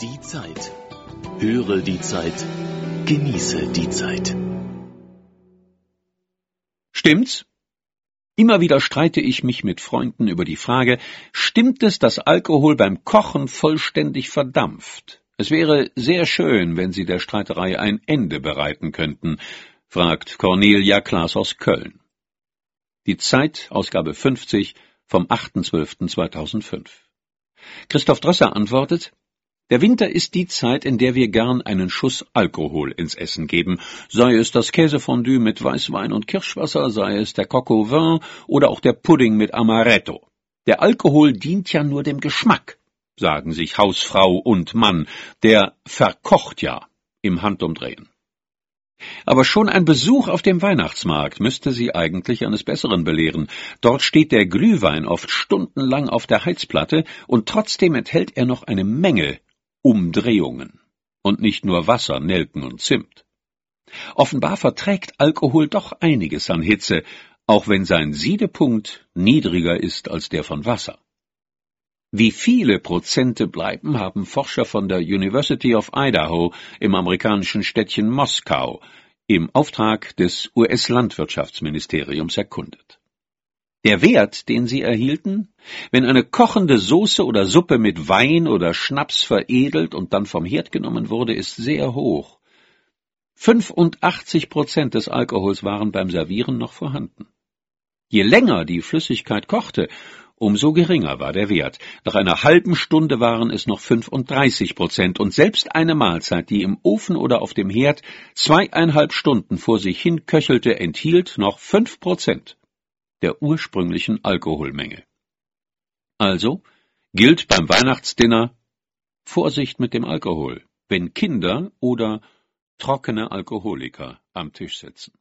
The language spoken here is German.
Die Zeit. Höre die Zeit. Genieße die Zeit. Stimmt's? Immer wieder streite ich mich mit Freunden über die Frage, stimmt es, dass Alkohol beim Kochen vollständig verdampft? Es wäre sehr schön, wenn Sie der Streiterei ein Ende bereiten könnten, fragt Cornelia Klaas aus Köln. Die Zeit, Ausgabe 50 vom 8.12.2005. Christoph Drösser antwortet, der Winter ist die Zeit, in der wir gern einen Schuss Alkohol ins Essen geben, sei es das Käsefondue mit Weißwein und Kirschwasser, sei es der au vin oder auch der Pudding mit Amaretto. Der Alkohol dient ja nur dem Geschmack, sagen sich Hausfrau und Mann, der verkocht ja im Handumdrehen. Aber schon ein Besuch auf dem Weihnachtsmarkt müsste Sie eigentlich eines Besseren belehren. Dort steht der Glühwein oft stundenlang auf der Heizplatte und trotzdem enthält er noch eine Menge Umdrehungen und nicht nur Wasser, Nelken und Zimt. Offenbar verträgt Alkohol doch einiges an Hitze, auch wenn sein Siedepunkt niedriger ist als der von Wasser. Wie viele Prozente bleiben, haben Forscher von der University of Idaho im amerikanischen Städtchen Moskau im Auftrag des US-Landwirtschaftsministeriums erkundet. Der Wert, den sie erhielten, wenn eine kochende Soße oder Suppe mit Wein oder Schnaps veredelt und dann vom Herd genommen wurde, ist sehr hoch. 85 Prozent des Alkohols waren beim Servieren noch vorhanden. Je länger die Flüssigkeit kochte, umso geringer war der Wert. Nach einer halben Stunde waren es noch 35 Prozent und selbst eine Mahlzeit, die im Ofen oder auf dem Herd zweieinhalb Stunden vor sich hin köchelte, enthielt noch fünf Prozent der ursprünglichen Alkoholmenge. Also gilt beim Weihnachtsdinner Vorsicht mit dem Alkohol, wenn Kinder oder trockene Alkoholiker am Tisch sitzen.